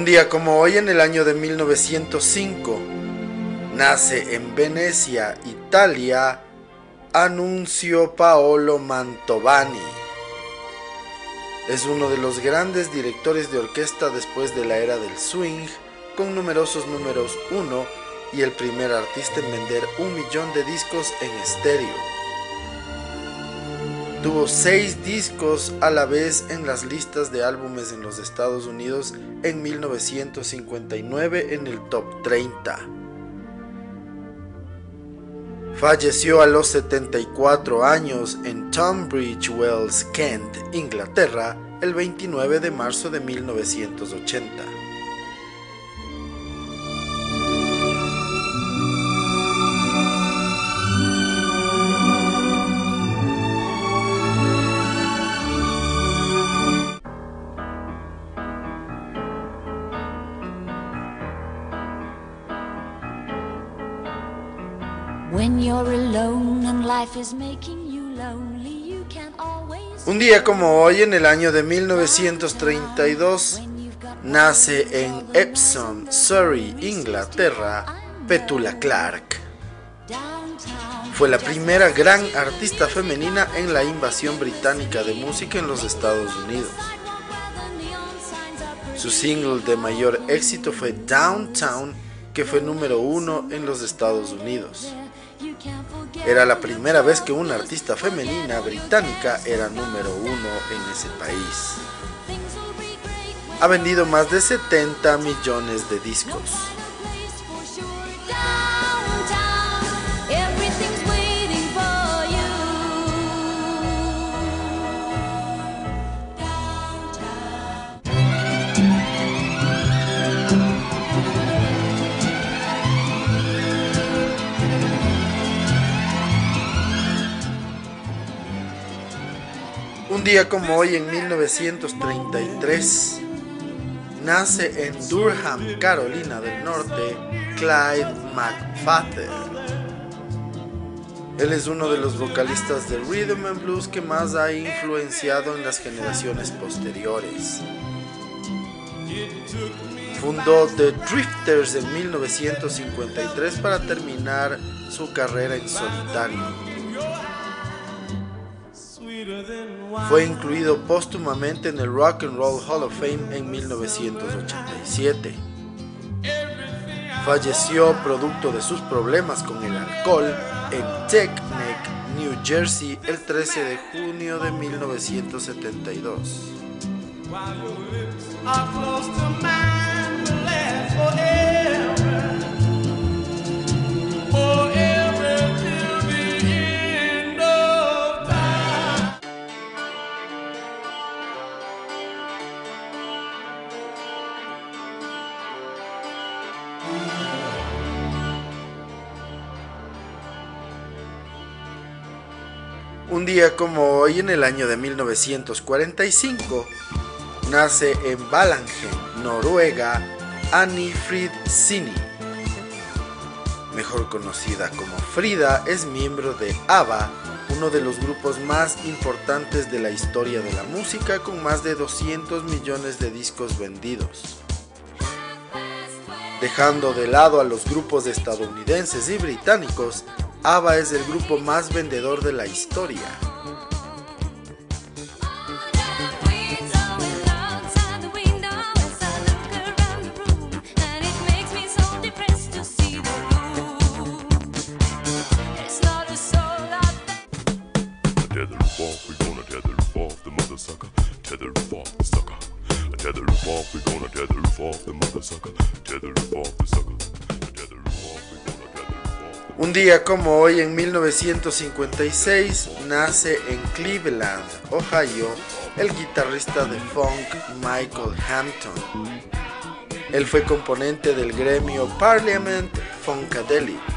Un día como hoy en el año de 1905, nace en Venecia, Italia, Annunzio Paolo Mantovani. Es uno de los grandes directores de orquesta después de la era del swing, con numerosos números uno y el primer artista en vender un millón de discos en estéreo. Tuvo seis discos a la vez en las listas de álbumes en los Estados Unidos en 1959 en el top 30. Falleció a los 74 años en Tunbridge Wells, Kent, Inglaterra, el 29 de marzo de 1980. Un día como hoy, en el año de 1932, nace en Epsom, Surrey, Inglaterra, Petula Clark. Fue la primera gran artista femenina en la invasión británica de música en los Estados Unidos. Su single de mayor éxito fue Downtown, que fue número uno en los Estados Unidos. Era la primera vez que una artista femenina británica era número uno en ese país. Ha vendido más de 70 millones de discos. Un día como hoy en 1933 nace en Durham, Carolina del Norte, Clyde McFadden. Él es uno de los vocalistas de rhythm and blues que más ha influenciado en las generaciones posteriores. Fundó The Drifters en 1953 para terminar su carrera en solitario. Fue incluido póstumamente en el Rock and Roll Hall of Fame en 1987. Falleció producto de sus problemas con el alcohol en Neck, New Jersey, el 13 de junio de 1972. Un día como hoy, en el año de 1945, nace en Balangen, Noruega, Annie Frid Sini. Mejor conocida como Frida, es miembro de ABBA, uno de los grupos más importantes de la historia de la música con más de 200 millones de discos vendidos. Dejando de lado a los grupos estadounidenses y británicos, ABBA es el grupo más vendedor de la historia. Un día como hoy en 1956 nace en Cleveland, Ohio, el guitarrista de funk Michael Hampton. Él fue componente del gremio Parliament Funkadelic.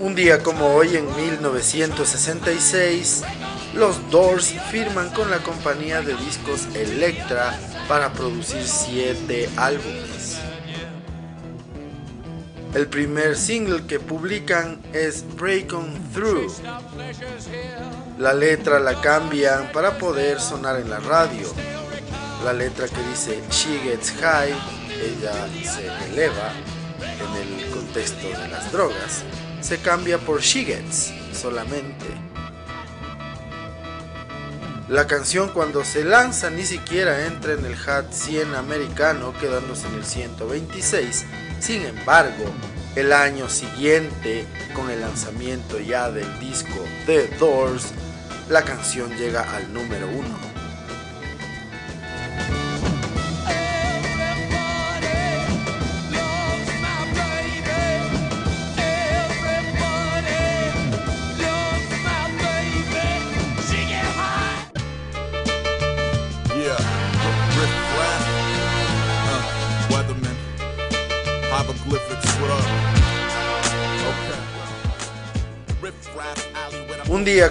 Un día como hoy, en 1966, los Doors firman con la compañía de discos Elektra para producir siete álbumes. El primer single que publican es Break On Through. La letra la cambian para poder sonar en la radio. La letra que dice She Gets High ella se eleva en el contexto de las drogas, se cambia por Shigets solamente. La canción cuando se lanza ni siquiera entra en el Hat 100 americano, quedándose en el 126. Sin embargo, el año siguiente, con el lanzamiento ya del disco The Doors, la canción llega al número 1.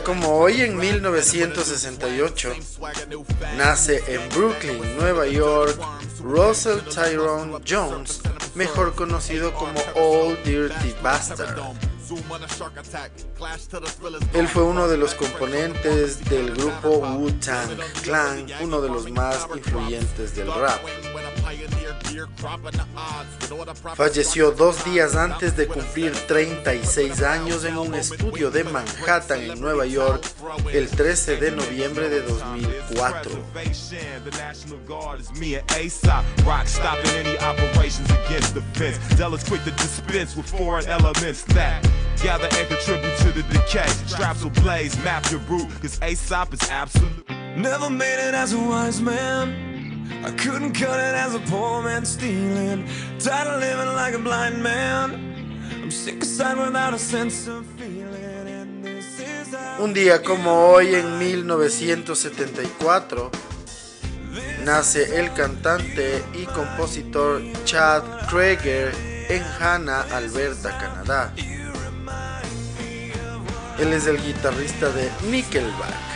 Como hoy, en 1968, nace en Brooklyn, Nueva York, Russell Tyrone Jones, mejor conocido como Old Dirty Bastard. Él fue uno de los componentes del grupo Wu-Tang Clan, uno de los más influyentes del rap. Falleció dos días antes de cumplir 36 años en un estudio de Manhattan, en Nueva York, el 13 de noviembre de 2004. Gather and contribute to the decay. Straps will blaze, map your route, cause Aesop is absolute. Never made it as a wise man. I couldn't cut it as a poor man stealing. Tired of living like a blind man. I'm sick aside without a sense of feeling. Un día como hoy en 1974 nace el cantante y compositor Chad Kroeger en Hanna, Alberta, Canadá. Él es el guitarrista de Nickelback.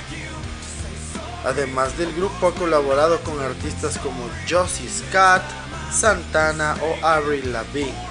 Además del grupo ha colaborado con artistas como Josie Scott, Santana o Avril Lavigne.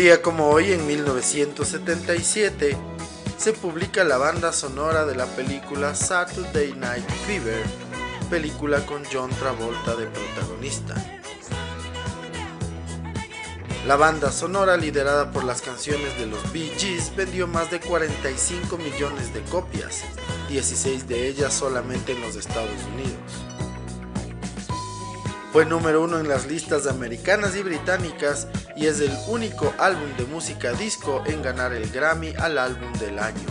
Día como hoy, en 1977, se publica la banda sonora de la película Saturday Night Fever, película con John Travolta de protagonista. La banda sonora, liderada por las canciones de los Bee Gees, vendió más de 45 millones de copias, 16 de ellas solamente en los Estados Unidos. Fue número uno en las listas americanas y británicas y es el único álbum de música disco en ganar el Grammy al álbum del año.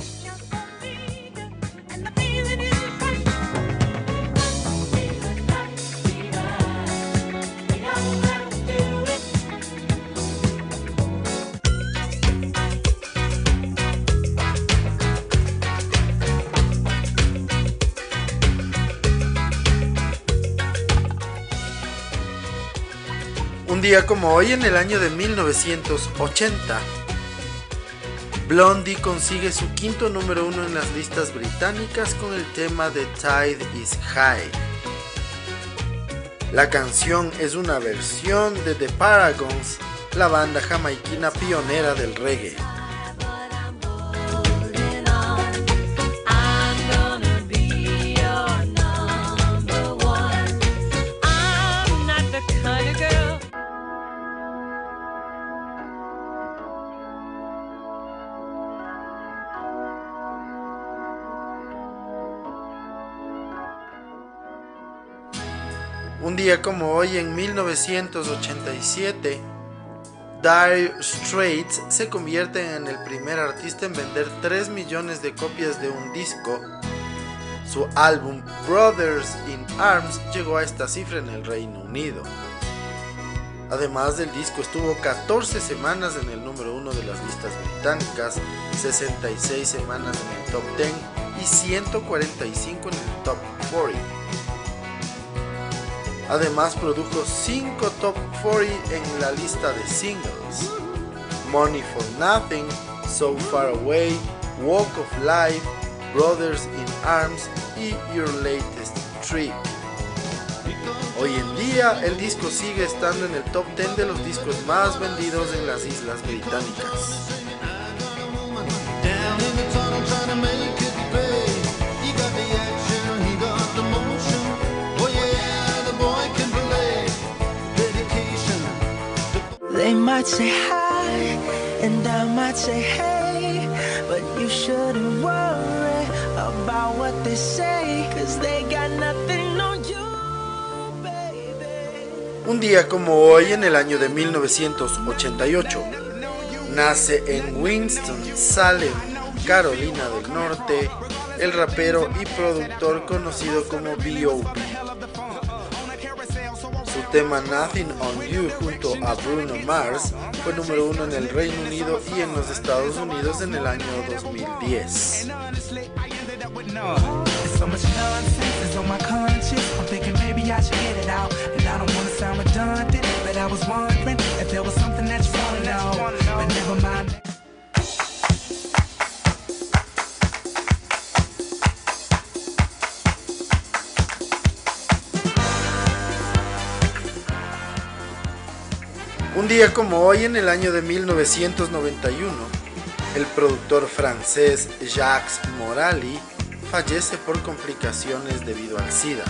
Un día como hoy en el año de 1980, Blondie consigue su quinto número uno en las listas británicas con el tema de Tide is High. La canción es una versión de The Paragons, la banda jamaiquina pionera del reggae. Día como hoy, en 1987, Dire Straits se convierte en el primer artista en vender 3 millones de copias de un disco. Su álbum Brothers in Arms llegó a esta cifra en el Reino Unido. Además del disco estuvo 14 semanas en el número 1 de las listas británicas, 66 semanas en el top 10 y 145 en el top 40. Además produjo 5 top 40 en la lista de singles. Money for Nothing, So Far Away, Walk of Life, Brothers in Arms y Your Latest Trip. Hoy en día el disco sigue estando en el top 10 de los discos más vendidos en las Islas Británicas. Un día como hoy, en el año de 1988, nace en Winston-Salem, Carolina del Norte, el rapero y productor conocido como B.O.B. Su tema Nothing on You junto a Bruno Mars fue número uno en el Reino Unido y en los Estados Unidos en el año 2010. Un día como hoy, en el año de 1991, el productor francés Jacques Morali fallece por complicaciones debido al SIDA.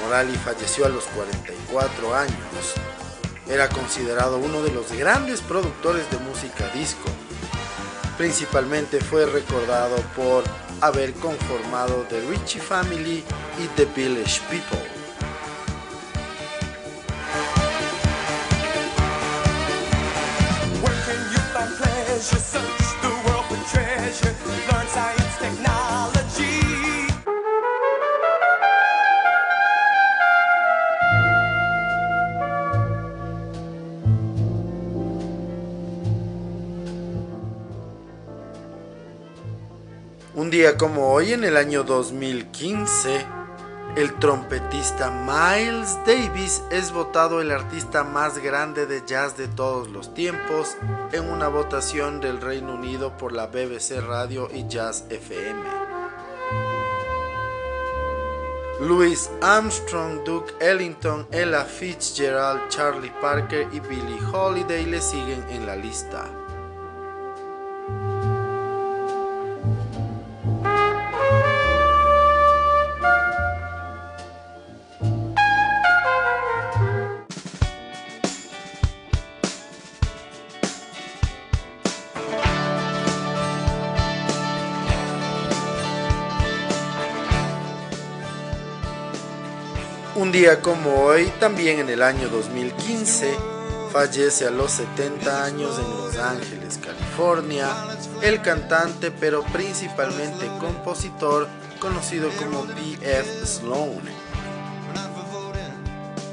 Morali falleció a los 44 años. Era considerado uno de los grandes productores de música disco. Principalmente fue recordado por haber conformado The Richie Family y The Village People. Día como hoy, en el año 2015, el trompetista Miles Davis es votado el artista más grande de jazz de todos los tiempos en una votación del Reino Unido por la BBC Radio y Jazz FM. Louis Armstrong, Duke Ellington, Ella Fitzgerald, Charlie Parker y Billie Holiday le siguen en la lista. Día como hoy, también en el año 2015, fallece a los 70 años en Los Ángeles, California, el cantante pero principalmente compositor conocido como P.F. Sloan.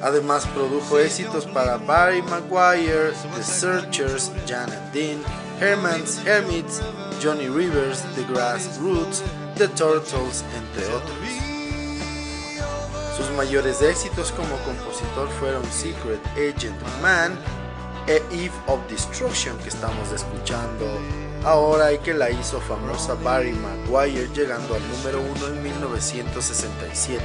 Además produjo éxitos para Barry Maguire, The Searchers, Janet Dean, Herman's Hermits, Johnny Rivers, The Grassroots, The Turtles, entre otros. Sus mayores éxitos como compositor fueron Secret Agent Man e Eve of Destruction que estamos escuchando ahora y que la hizo famosa Barry Maguire llegando al número uno en 1967.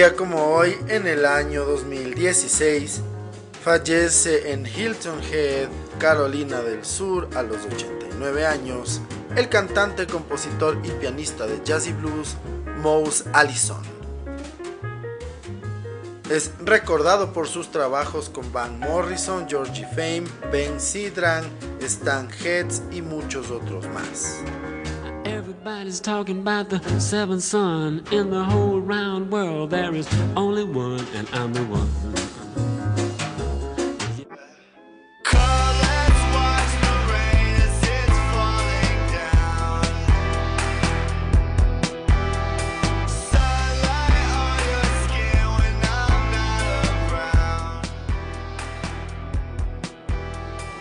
Día como hoy, en el año 2016, Fallece en Hilton Head, Carolina del Sur, a los 89 años, el cantante, compositor y pianista de jazz y blues Mose Allison. Es recordado por sus trabajos con Van Morrison, Georgie Fame, Ben Sidran, Stan Heads y muchos otros más. Everybody's talking about the seventh son in the whole round world. There is only one, and I'm the one.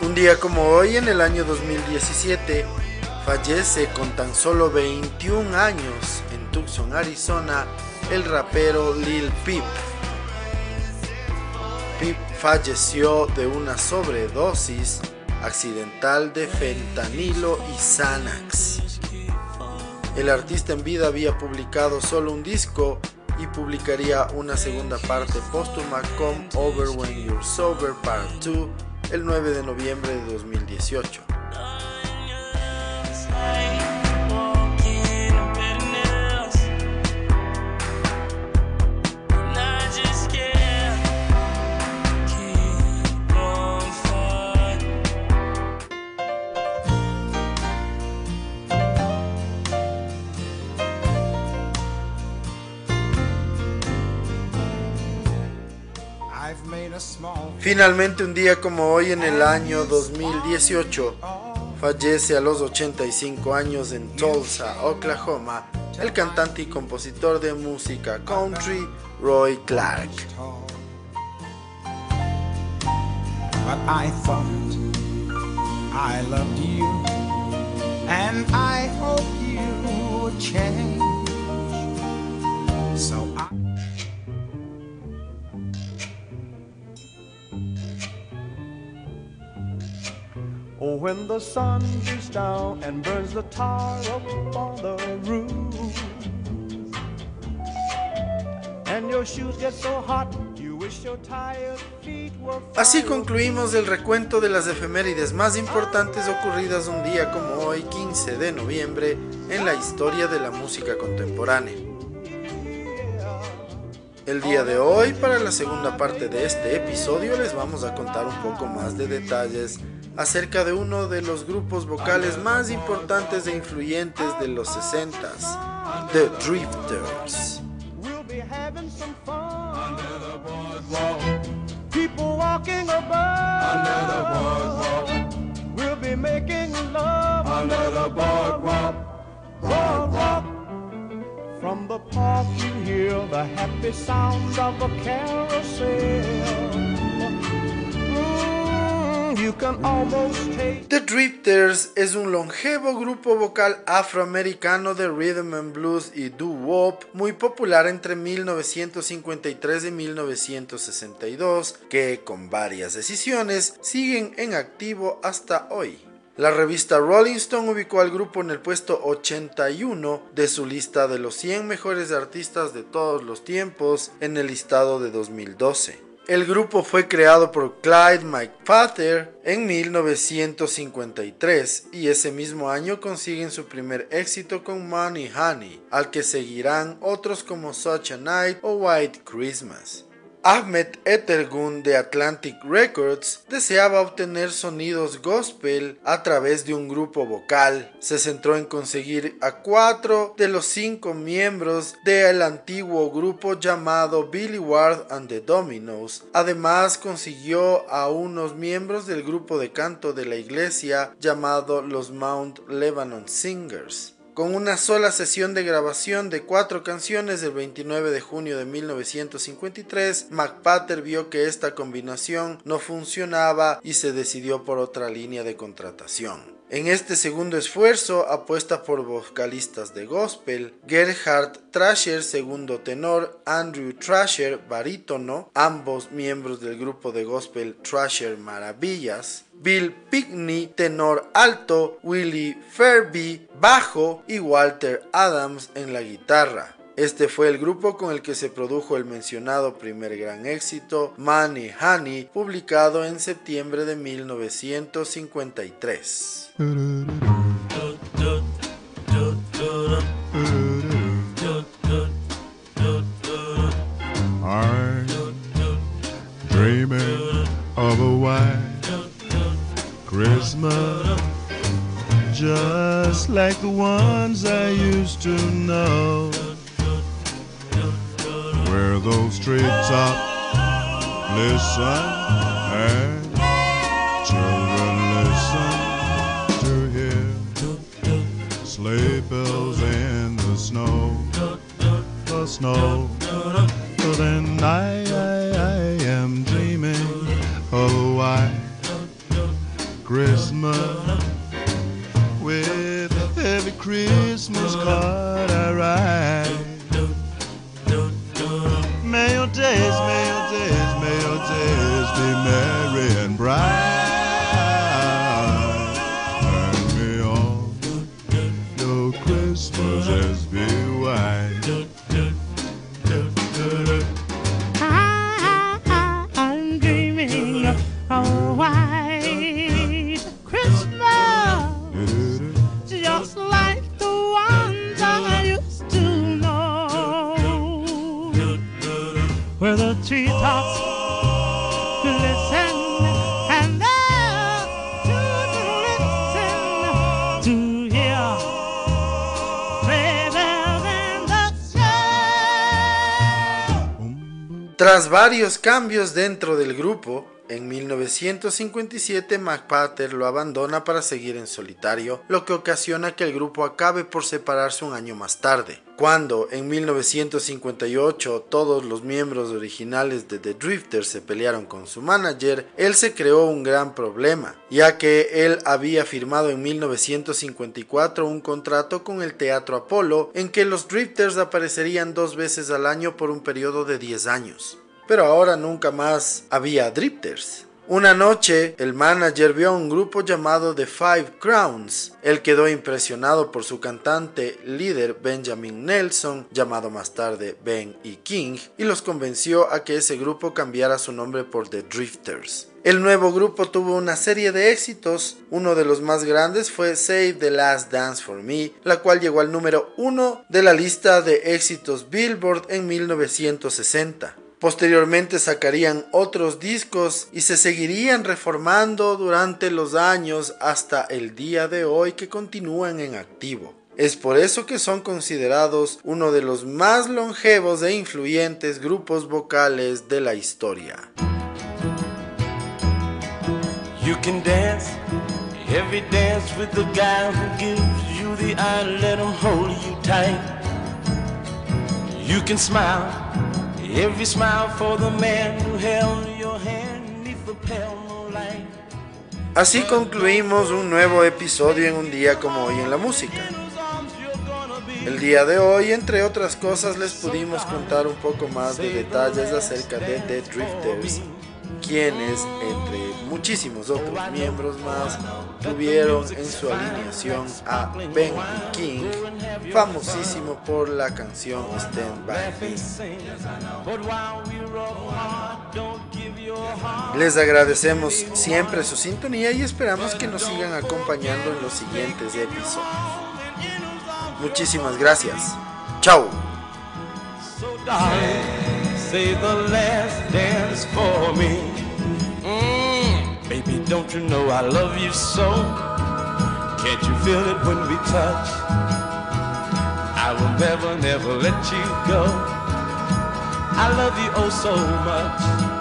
Un día como hoy, en el año 2017, fallece con tan solo 21 años en Tucson, Arizona, el rapero Lil Peep. Peep falleció de una sobredosis accidental de fentanilo y Xanax. El artista en vida había publicado solo un disco y publicaría una segunda parte póstuma con Over When You're Sober Part 2 el 9 de noviembre de 2018. Finalmente un día como hoy en el año 2018 fallece a los 85 años en Tulsa, Oklahoma, el cantante y compositor de música country Roy Clark. When the sun beats down and burns the tar up on the roof. And your shoes get so hot, you wish your tired feet were Así concluimos el recuento de las efemérides más importantes ocurridas un día como hoy, 15 de noviembre, en la historia de la música contemporánea. El día de hoy, para la segunda parte de este episodio, les vamos a contar un poco más de detalles acerca de uno de los grupos vocales más importantes e influyentes de los 60s, The Drifters. From the park you hear the happy sounds of a carousel. The Drifters es un longevo grupo vocal afroamericano de rhythm and blues y doo-wop muy popular entre 1953 y 1962 que con varias decisiones siguen en activo hasta hoy. La revista Rolling Stone ubicó al grupo en el puesto 81 de su lista de los 100 mejores artistas de todos los tiempos en el listado de 2012. El grupo fue creado por Clyde McPhatter en 1953 y ese mismo año consiguen su primer éxito con Money Honey, al que seguirán otros como Such a Night o White Christmas. Ahmed Ettergun de Atlantic Records deseaba obtener sonidos gospel a través de un grupo vocal. Se centró en conseguir a cuatro de los cinco miembros del antiguo grupo llamado Billy Ward and the Dominoes. Además consiguió a unos miembros del grupo de canto de la iglesia llamado los Mount Lebanon Singers. Con una sola sesión de grabación de cuatro canciones del 29 de junio de 1953, McPatter vio que esta combinación no funcionaba y se decidió por otra línea de contratación. En este segundo esfuerzo apuesta por vocalistas de gospel, Gerhard Trasher, segundo tenor, Andrew Trasher, barítono, ambos miembros del grupo de gospel Trasher Maravillas, Bill Pickney, tenor alto, Willie Ferby, bajo y Walter Adams en la guitarra. Este fue el grupo con el que se produjo el mencionado primer gran éxito, Money Honey, publicado en septiembre de 1953. of a white Christmas, just like the ones I used to know, treetop. Listen. Tras varios cambios dentro del grupo, en 1957 McPatter lo abandona para seguir en solitario, lo que ocasiona que el grupo acabe por separarse un año más tarde. Cuando en 1958 todos los miembros originales de The Drifters se pelearon con su manager, él se creó un gran problema, ya que él había firmado en 1954 un contrato con el Teatro Apolo en que los Drifters aparecerían dos veces al año por un periodo de 10 años pero ahora nunca más había drifters. Una noche, el manager vio a un grupo llamado The Five Crowns. Él quedó impresionado por su cantante líder Benjamin Nelson, llamado más tarde Ben y King, y los convenció a que ese grupo cambiara su nombre por The Drifters. El nuevo grupo tuvo una serie de éxitos, uno de los más grandes fue Save the Last Dance for Me, la cual llegó al número uno de la lista de éxitos Billboard en 1960. Posteriormente sacarían otros discos y se seguirían reformando durante los años hasta el día de hoy que continúan en activo. Es por eso que son considerados uno de los más longevos e influyentes grupos vocales de la historia. You can dance every dance with the guy who gives you the eye, let him hold you tight. You can smile every smile for the man who held your hand the pale moonlight. Así concluimos un nuevo episodio en un día como hoy en la música. El día de hoy, entre otras cosas, les pudimos contar un poco más de detalles acerca de The Drifters, quienes, entre muchísimos otros miembros más, tuvieron en su alineación a Ben King, famosísimo por la canción Stand By Me. Les agradecemos siempre su sintonía y esperamos que nos sigan acompañando en los siguientes episodios. Muchísimas gracias. Chao. Say the last dance for me. Baby, don't you know I love you so? Can't you feel it when we touch? I will never, never let you go. I love you oh so much.